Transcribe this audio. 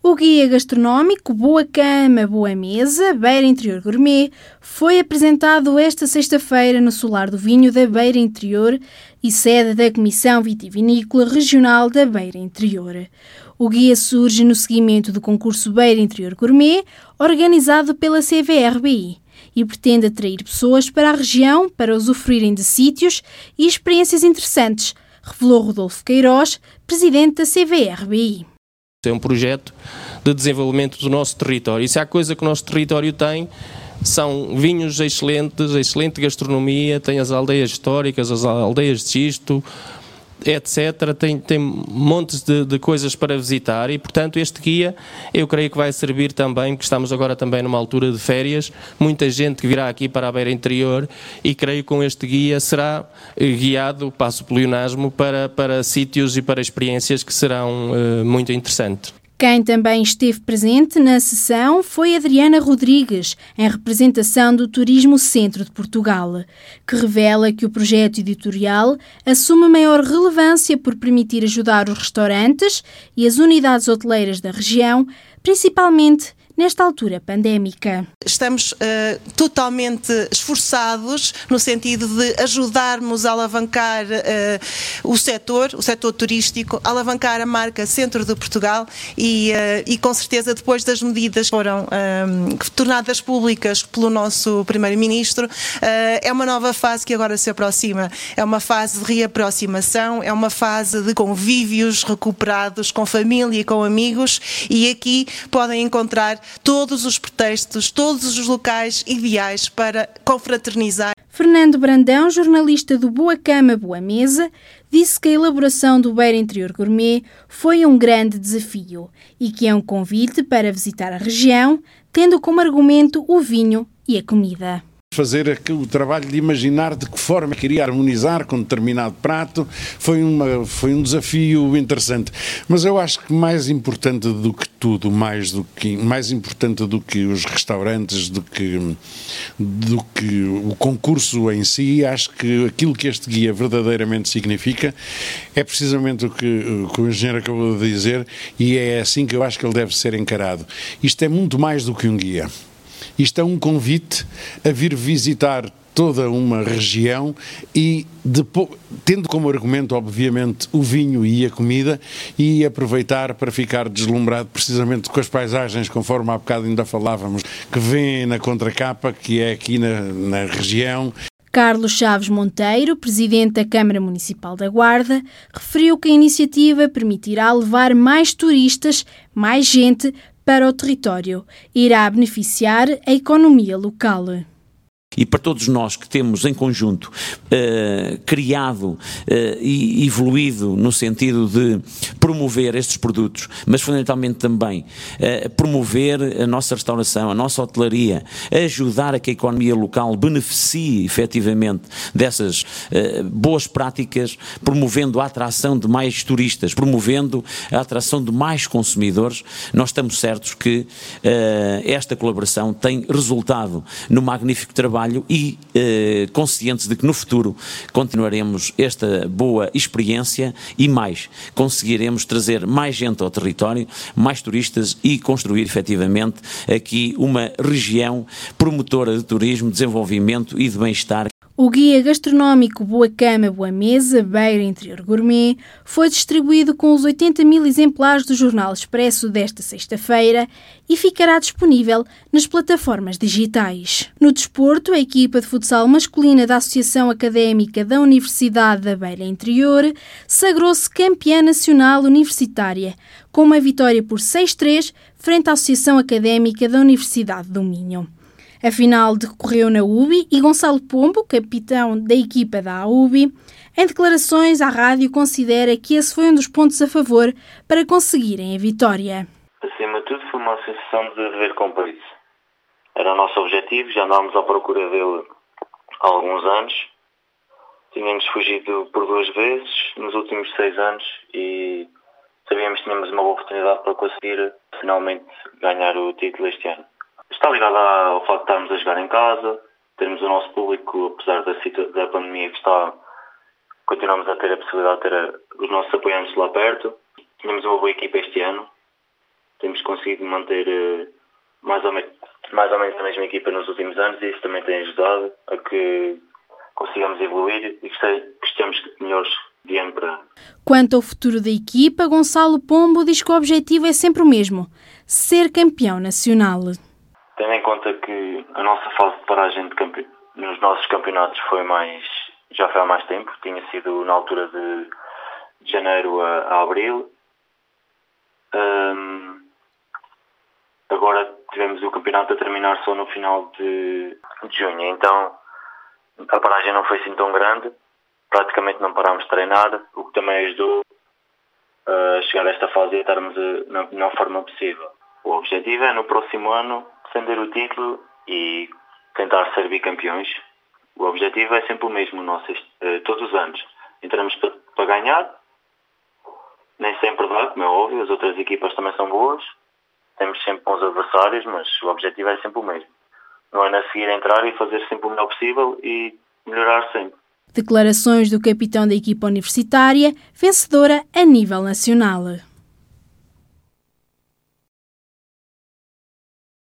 O guia gastronómico Boa Cama, Boa Mesa, Beira Interior Gourmet foi apresentado esta sexta-feira no Solar do Vinho da Beira Interior e sede da Comissão Vitivinícola Regional da Beira Interior. O guia surge no seguimento do concurso Beira Interior Gourmet, organizado pela CVRBI, e pretende atrair pessoas para a região para usufruírem de sítios e experiências interessantes, revelou Rodolfo Queiroz, presidente da CVRBI. É um projeto de desenvolvimento do nosso território. E se há coisa que o nosso território tem, são vinhos excelentes, excelente gastronomia, tem as aldeias históricas, as aldeias de xisto, etc. Tem, tem montes de, de, coisas para visitar e, portanto, este guia eu creio que vai servir também, porque estamos agora também numa altura de férias, muita gente que virá aqui para a beira interior e creio que com este guia será eh, guiado, passo pelo ionasmo, para, para sítios e para experiências que serão uh, muito interessantes. Quem também esteve presente na sessão foi Adriana Rodrigues, em representação do Turismo Centro de Portugal, que revela que o projeto editorial assume maior relevância por permitir ajudar os restaurantes e as unidades hoteleiras da região, principalmente nesta altura pandémica. Estamos uh, totalmente esforçados no sentido de ajudarmos a alavancar uh, o setor, o setor turístico, alavancar a marca Centro de Portugal e, uh, e com certeza depois das medidas que foram tornadas públicas pelo nosso Primeiro-Ministro, é uma nova fase que agora se aproxima. É uma fase de reaproximação, é uma fase de convívios recuperados com família e com amigos e aqui podem encontrar todos os pretextos, todos os locais ideais para confraternizar. Fernando Brandão, jornalista do Boa Cama Boa Mesa, disse que a elaboração do Beira Interior Gourmet foi um grande desafio e que é um convite para visitar a região, tendo como argumento o vinho e a comida fazer o trabalho de imaginar de que forma queria harmonizar com determinado prato foi, uma, foi um desafio interessante. Mas eu acho que mais importante do que tudo, mais, do que, mais importante do que os restaurantes, do que, do que o concurso em si, acho que aquilo que este guia verdadeiramente significa é precisamente o que, o que o engenheiro acabou de dizer e é assim que eu acho que ele deve ser encarado. Isto é muito mais do que um guia. Isto é um convite a vir visitar toda uma região e depois, tendo como argumento, obviamente, o vinho e a comida e aproveitar para ficar deslumbrado precisamente com as paisagens, conforme há bocado ainda falávamos, que vêm na contracapa, que é aqui na, na região. Carlos Chaves Monteiro, presidente da Câmara Municipal da Guarda, referiu que a iniciativa permitirá levar mais turistas, mais gente para o território. Irá beneficiar a economia local e para todos nós que temos em conjunto uh, criado uh, e evoluído no sentido de promover estes produtos, mas fundamentalmente também uh, promover a nossa restauração, a nossa hotelaria, ajudar a que a economia local beneficie efetivamente dessas boas práticas, promovendo a atração de mais turistas, promovendo a atração de mais consumidores, nós estamos certos que esta colaboração tem resultado no magnífico trabalho trabalho e eh, conscientes de que no futuro continuaremos esta boa experiência e mais, conseguiremos trazer mais gente ao território, mais turistas e construir efetivamente aqui uma região promotora de turismo, desenvolvimento e de bem-estar. O guia gastronómico Boa Cama, Boa Mesa, Beira Interior Gourmet foi distribuído com os 80 mil exemplares do Jornal Expresso desta sexta-feira e ficará disponível nas plataformas digitais. No desporto, a equipa de futsal masculina da Associação Académica da Universidade da Beira Interior sagrou-se campeã nacional universitária, com uma vitória por 6-3 frente à Associação Académica da Universidade do Minho. A final decorreu na UBI e Gonçalo Pombo, capitão da equipa da UBI, em declarações à rádio considera que esse foi um dos pontos a favor para conseguirem a vitória. Acima de tudo foi uma sensação de dever cumprido. Era o nosso objetivo, já andávamos à procura dele há alguns anos. Tínhamos fugido por duas vezes nos últimos seis anos e sabíamos que tínhamos uma boa oportunidade para conseguir finalmente ganhar o título este ano. Está ligado ao facto de estarmos a jogar em casa, termos o nosso público, apesar da, da pandemia que está, continuamos a ter a possibilidade de ter a, os nossos apoiantes lá perto. Tínhamos uma boa equipa este ano temos conseguido manter uh, mais, ou mais ou menos a mesma equipa nos últimos anos e isso também tem ajudado a que consigamos evoluir e que estejamos melhores de ano para ano. Quanto ao futuro da equipa, Gonçalo Pombo diz que o objetivo é sempre o mesmo: ser campeão nacional. Tendo em conta que a nossa fase de paragem de campe... nos nossos campeonatos foi mais já foi há mais tempo, tinha sido na altura de, de janeiro a, a abril. Um, agora tivemos o campeonato a terminar só no final de, de junho, então a paragem não foi assim tão grande, praticamente não parámos de treinar, o que também ajudou a chegar a esta fase e a estarmos na melhor forma possível. O objetivo é no próximo ano defender o título e tentar ser bicampeões. O objetivo é sempre o mesmo, nosso, eh, todos os anos. Entramos para, ganhar, nem sempre dá, como é óbvio, as outras equipas também são boas, temos sempre bons adversários, mas o objetivo é sempre o mesmo. No ano a seguir entrar e fazer sempre o melhor possível e melhorar sempre. Declarações do capitão da equipa universitária, vencedora a nível nacional.